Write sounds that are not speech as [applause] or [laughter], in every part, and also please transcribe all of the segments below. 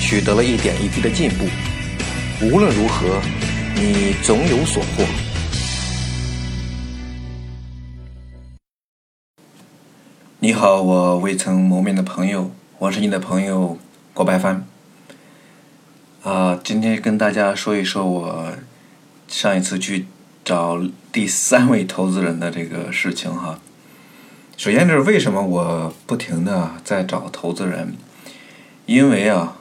取得了一点一滴的进步，无论如何，你总有所获。你好，我未曾谋面的朋友，我是你的朋友郭白帆。啊，今天跟大家说一说我上一次去找第三位投资人的这个事情哈。首先就是为什么我不停的在找投资人，因为啊。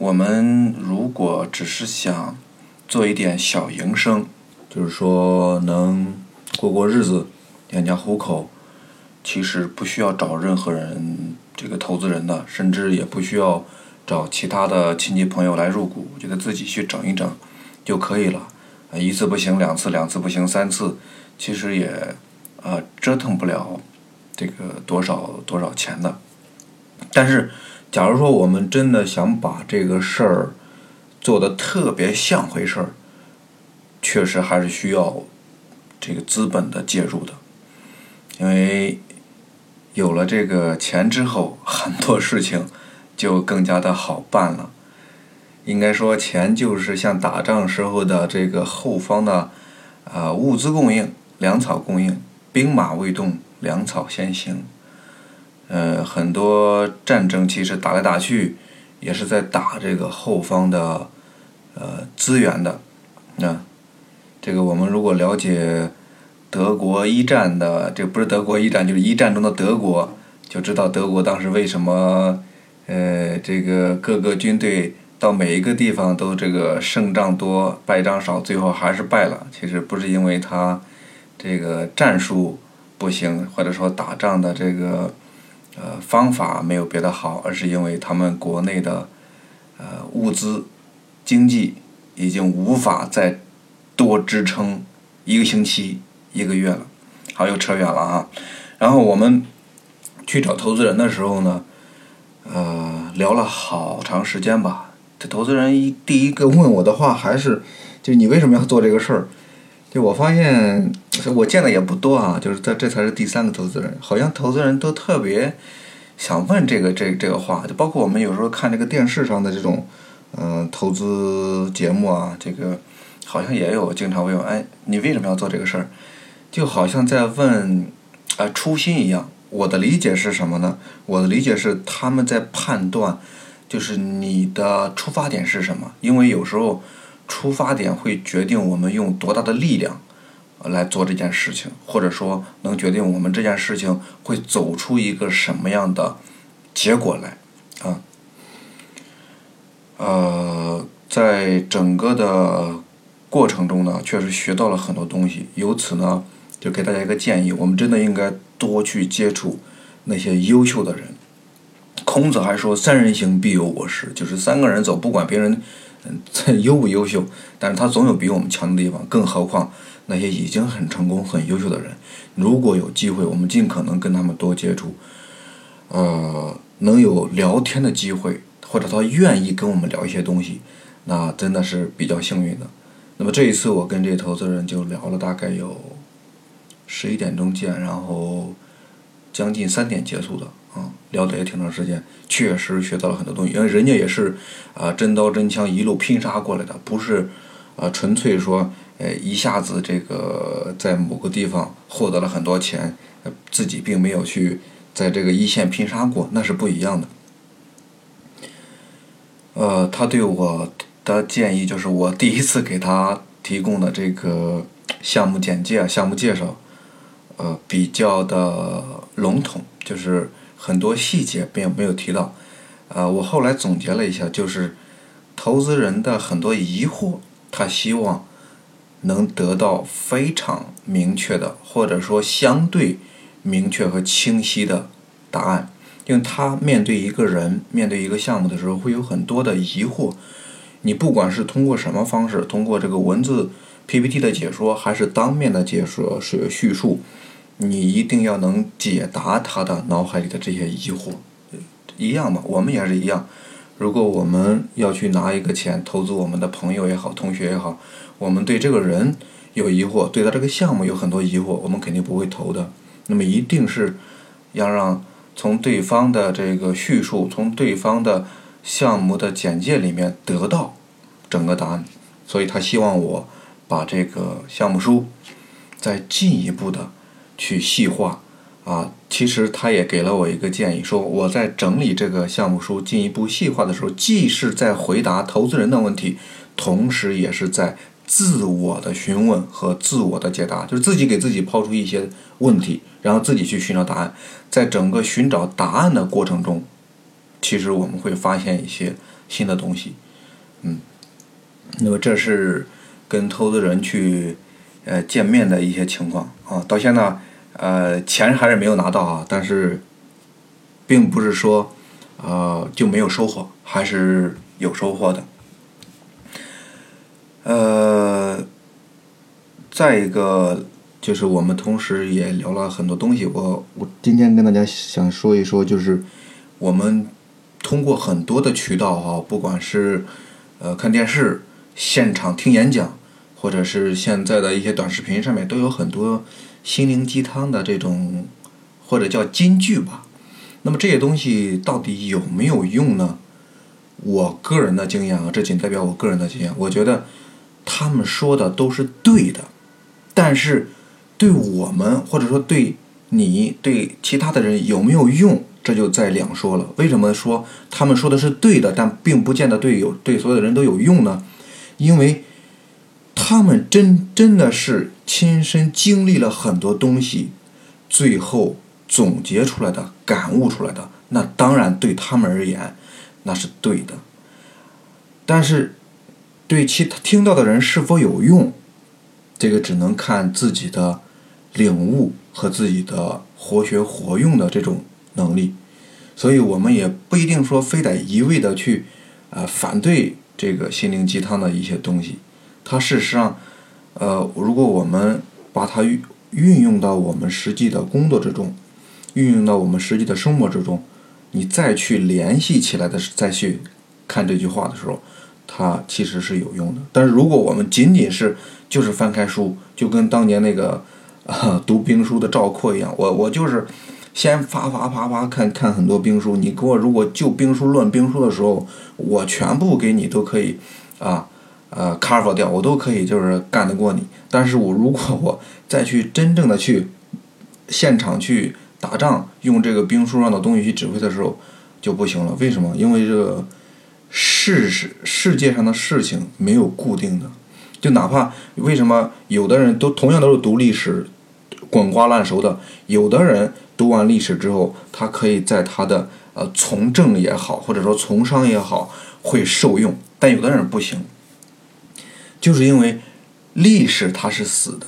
我们如果只是想做一点小营生，就是说能过过日子、养家糊口，其实不需要找任何人这个投资人的，甚至也不需要找其他的亲戚朋友来入股，我觉得自己去整一整就可以了。一次不行，两次，两次不行，三次，其实也呃折腾不了这个多少多少钱的，但是。假如说我们真的想把这个事儿做的特别像回事儿，确实还是需要这个资本的介入的，因为有了这个钱之后，很多事情就更加的好办了。应该说，钱就是像打仗时候的这个后方的啊物资供应、粮草供应，兵马未动，粮草先行。呃，很多战争其实打来打去，也是在打这个后方的呃资源的。那这个我们如果了解德国一战的，这不是德国一战，就是一战中的德国，就知道德国当时为什么呃这个各个军队到每一个地方都这个胜仗多败仗少，最后还是败了。其实不是因为他这个战术不行，或者说打仗的这个。呃，方法没有别的好，而是因为他们国内的呃物资经济已经无法再多支撑一个星期、一个月了。好，又扯远了啊。然后我们去找投资人的时候呢，呃，聊了好长时间吧。这投资人一第一个问我的话还是，就你为什么要做这个事儿？就我发现，我见的也不多啊，就是这这才是第三个投资人，好像投资人都特别想问这个这这个话，就包括我们有时候看这个电视上的这种嗯投资节目啊，这个好像也有经常问，哎，你为什么要做这个事儿？就好像在问啊初心一样。我的理解是什么呢？我的理解是他们在判断，就是你的出发点是什么，因为有时候。出发点会决定我们用多大的力量来做这件事情，或者说能决定我们这件事情会走出一个什么样的结果来啊。呃，在整个的过程中呢，确实学到了很多东西。由此呢，就给大家一个建议：我们真的应该多去接触那些优秀的人。孔子还说：“三人行，必有我师。”就是三个人走，不管别人。嗯，优不优秀？但是他总有比我们强的地方，更何况那些已经很成功、很优秀的人。如果有机会，我们尽可能跟他们多接触，呃，能有聊天的机会，或者他愿意跟我们聊一些东西，那真的是比较幸运的。那么这一次，我跟这投资人就聊了大概有十一点钟见，然后将近三点结束的。啊，聊得也挺长时间，确实学到了很多东西。因为人家也是啊，真刀真枪一路拼杀过来的，不是啊，纯粹说呃一下子这个在某个地方获得了很多钱，自己并没有去在这个一线拼杀过，那是不一样的。呃，他对我的建议就是，我第一次给他提供的这个项目简介、项目介绍，呃，比较的笼统，就是。很多细节并没有提到，呃，我后来总结了一下，就是投资人的很多疑惑，他希望能得到非常明确的，或者说相对明确和清晰的答案，因为他面对一个人、面对一个项目的时候，会有很多的疑惑，你不管是通过什么方式，通过这个文字 PPT 的解说，还是当面的解说是叙述，你一定要能解答他的脑海里的这些疑惑。一样嘛，我们也是一样。如果我们要去拿一个钱投资我们的朋友也好，同学也好，我们对这个人有疑惑，对他这个项目有很多疑惑，我们肯定不会投的。那么一定是要让从对方的这个叙述，从对方的项目的简介里面得到整个答案。所以他希望我把这个项目书再进一步的去细化。啊，其实他也给了我一个建议，说我在整理这个项目书进一步细化的时候，既是在回答投资人的问题，同时也是在自我的询问和自我的解答，就是自己给自己抛出一些问题，然后自己去寻找答案。在整个寻找答案的过程中，其实我们会发现一些新的东西。嗯，那么这是跟投资人去呃见面的一些情况啊，到现在。呃，钱还是没有拿到啊，但是，并不是说，呃，就没有收获，还是有收获的。呃，再一个就是我们同时也聊了很多东西，我我今天跟大家想说一说，就是我们通过很多的渠道哈，不管是呃看电视、现场听演讲，或者是现在的一些短视频上面，都有很多。心灵鸡汤的这种，或者叫金句吧，那么这些东西到底有没有用呢？我个人的经验啊，这仅代表我个人的经验。我觉得他们说的都是对的，但是对我们或者说对你对其他的人有没有用，这就在两说了。为什么说他们说的是对的，但并不见得对有对所有的人都有用呢？因为。他们真真的是亲身经历了很多东西，最后总结出来的、感悟出来的，那当然对他们而言，那是对的。但是，对其听到的人是否有用，这个只能看自己的领悟和自己的活学活用的这种能力。所以我们也不一定说非得一味的去，呃，反对这个心灵鸡汤的一些东西。它事实上，呃，如果我们把它运运用到我们实际的工作之中，运用到我们实际的生活之中，你再去联系起来的，再去看这句话的时候，它其实是有用的。但是如果我们仅仅是就是翻开书，就跟当年那个读兵书的赵括一样，我我就是先啪啪啪啪看看很多兵书，你给我如果就兵书论兵书的时候，我全部给你都可以啊。呃，cover 掉我都可以，就是干得过你。但是我如果我再去真正的去现场去打仗，用这个兵书上的东西去指挥的时候就不行了。为什么？因为这个世世世界上的事情没有固定的，就哪怕为什么有的人都同样都是读历史滚瓜烂熟的，有的人读完历史之后，他可以在他的呃从政也好，或者说从商也好会受用，但有的人不行。就是因为历史它是死的，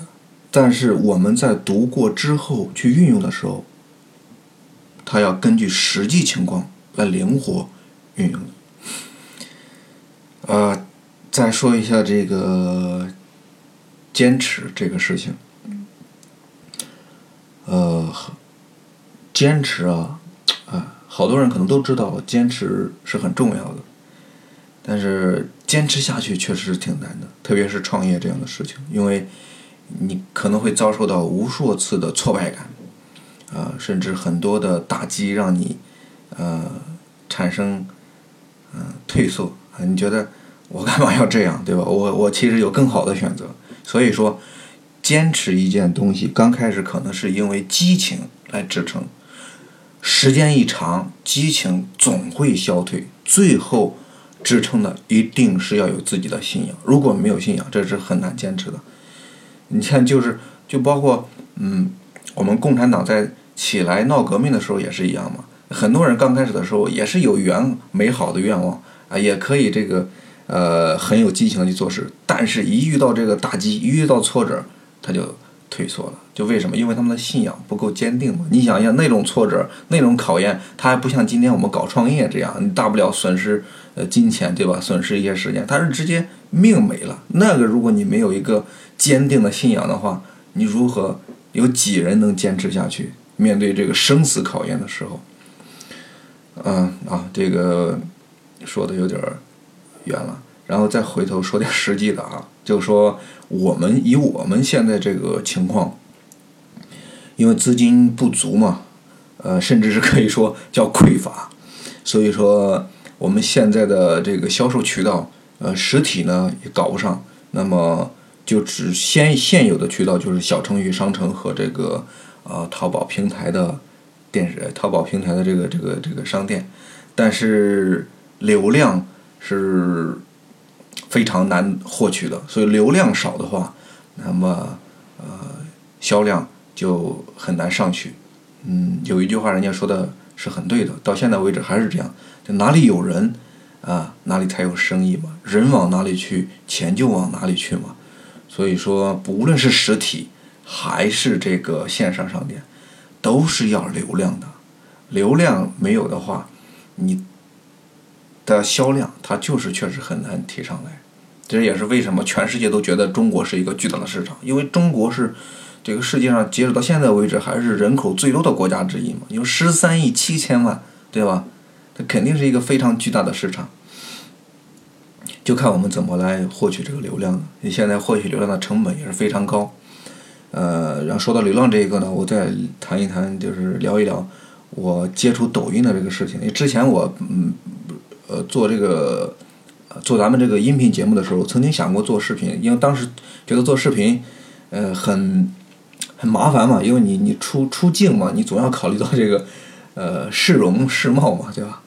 但是我们在读过之后去运用的时候，它要根据实际情况来灵活运用的。呃，再说一下这个坚持这个事情。呃，坚持啊，啊，好多人可能都知道，坚持是很重要的。但是坚持下去确实是挺难的，特别是创业这样的事情，因为你可能会遭受到无数次的挫败感，啊，甚至很多的打击，让你呃产生嗯退缩啊，你觉得我干嘛要这样，对吧？我我其实有更好的选择。所以说，坚持一件东西，刚开始可能是因为激情来支撑，时间一长，激情总会消退，最后。支撑的一定是要有自己的信仰，如果没有信仰，这是很难坚持的。你看，就是就包括嗯，我们共产党在起来闹革命的时候也是一样嘛。很多人刚开始的时候也是有原美好的愿望啊，也可以这个呃很有激情的去做事，但是一遇到这个打击，一遇到挫折，他就退缩了。就为什么？因为他们的信仰不够坚定嘛。你想一下，那种挫折、那种考验，它还不像今天我们搞创业这样，你大不了损失呃金钱，对吧？损失一些时间，它是直接命没了。那个，如果你没有一个坚定的信仰的话，你如何有几人能坚持下去？面对这个生死考验的时候，嗯啊，这个说的有点远了。然后再回头说点实际的啊，就是说我们以我们现在这个情况，因为资金不足嘛，呃，甚至是可以说叫匮乏，所以说我们现在的这个销售渠道，呃，实体呢也搞不上，那么就只现现有的渠道就是小程序商城和这个呃淘宝平台的电视淘宝平台的这个这个这个商店，但是流量是。非常难获取的，所以流量少的话，那么呃销量就很难上去。嗯，有一句话人家说的是很对的，到现在为止还是这样，就哪里有人啊，哪里才有生意嘛。人往哪里去，钱就往哪里去嘛。所以说，无论是实体还是这个线上商店，都是要流量的。流量没有的话，你。的销量，它就是确实很难提上来，这也是为什么全世界都觉得中国是一个巨大的市场，因为中国是这个世界上截止到现在为止还是人口最多的国家之一嘛，有十三亿七千万，对吧？它肯定是一个非常巨大的市场，就看我们怎么来获取这个流量。你现在获取流量的成本也是非常高，呃，然后说到流量这一个呢，我再谈一谈，就是聊一聊我接触抖音的这个事情，因为之前我嗯。呃，做这个，做咱们这个音频节目的时候，曾经想过做视频，因为当时觉得做视频，呃，很很麻烦嘛，因为你你出出镜嘛，你总要考虑到这个，呃，市容市貌嘛，对吧？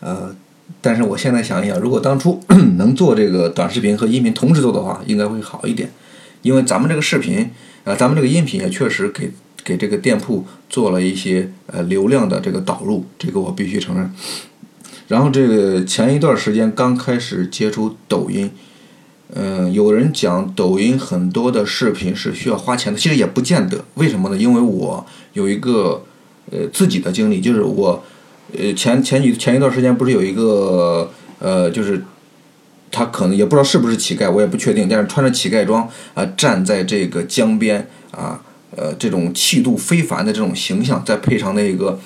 呃，但是我现在想一想，如果当初 [clears throat] 能做这个短视频和音频同时做的话，应该会好一点，因为咱们这个视频，呃，咱们这个音频也确实给给这个店铺做了一些呃流量的这个导入，这个我必须承认。然后这个前一段时间刚开始接触抖音，嗯，有人讲抖音很多的视频是需要花钱的，其实也不见得。为什么呢？因为我有一个呃自己的经历，就是我呃前前几前一段时间不是有一个呃就是他可能也不知道是不是乞丐，我也不确定，但是穿着乞丐装啊站在这个江边啊呃这种气度非凡的这种形象，再配上那个。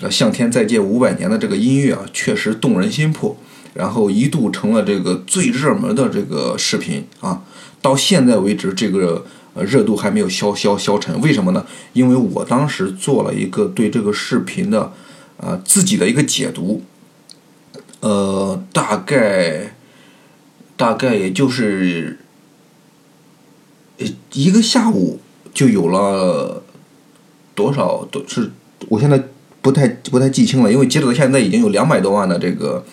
呃，向天再借五百年的这个音乐啊，确实动人心魄，然后一度成了这个最热门的这个视频啊。到现在为止，这个热度还没有消消消沉。为什么呢？因为我当时做了一个对这个视频的呃自己的一个解读，呃，大概大概也就是一个下午就有了多少都是我现在。不太不太记清了，因为截止到现在已经有两百多万的这个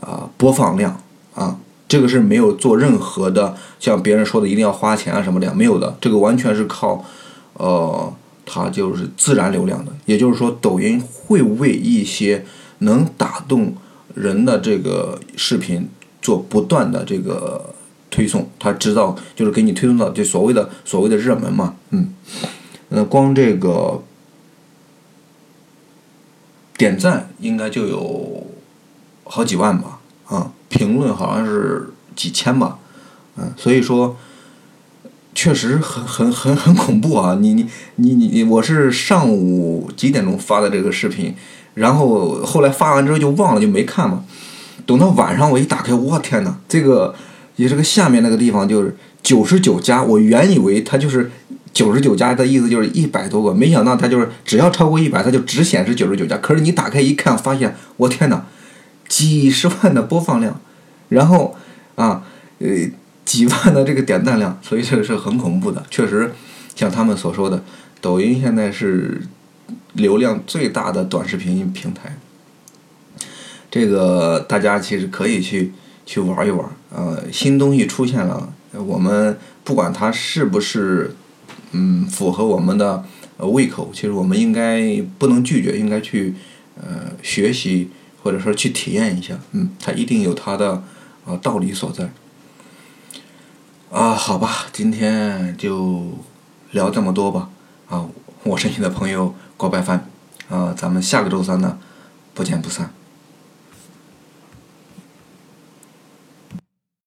啊播放量啊，这个是没有做任何的像别人说的一定要花钱啊什么的，没有的，这个完全是靠呃它就是自然流量的，也就是说抖音会为一些能打动人的这个视频做不断的这个推送，它知道就是给你推送到这所谓的所谓的热门嘛，嗯，呃光这个。点赞应该就有好几万吧，啊，评论好像是几千吧，嗯，所以说确实很很很很恐怖啊！你你你你你，我是上午几点钟发的这个视频，然后后来发完之后就忘了就没看嘛，等到晚上我一打开，我天哪，这个也这个下面那个地方就是九十九加，我原以为它就是。九十九加的意思就是一百多个，没想到它就是只要超过一百，它就只显示九十九加。可是你打开一看，发现我天哪，几十万的播放量，然后啊，呃，几万的这个点赞量，所以这个是很恐怖的。确实，像他们所说的，抖音现在是流量最大的短视频平台。这个大家其实可以去去玩一玩。呃，新东西出现了，我们不管它是不是。嗯，符合我们的胃口，其实我们应该不能拒绝，应该去呃学习或者说去体验一下。嗯，它一定有它的啊道理所在。啊，好吧，今天就聊这么多吧。啊，我是你的朋友郭白帆。啊，咱们下个周三呢，不见不散。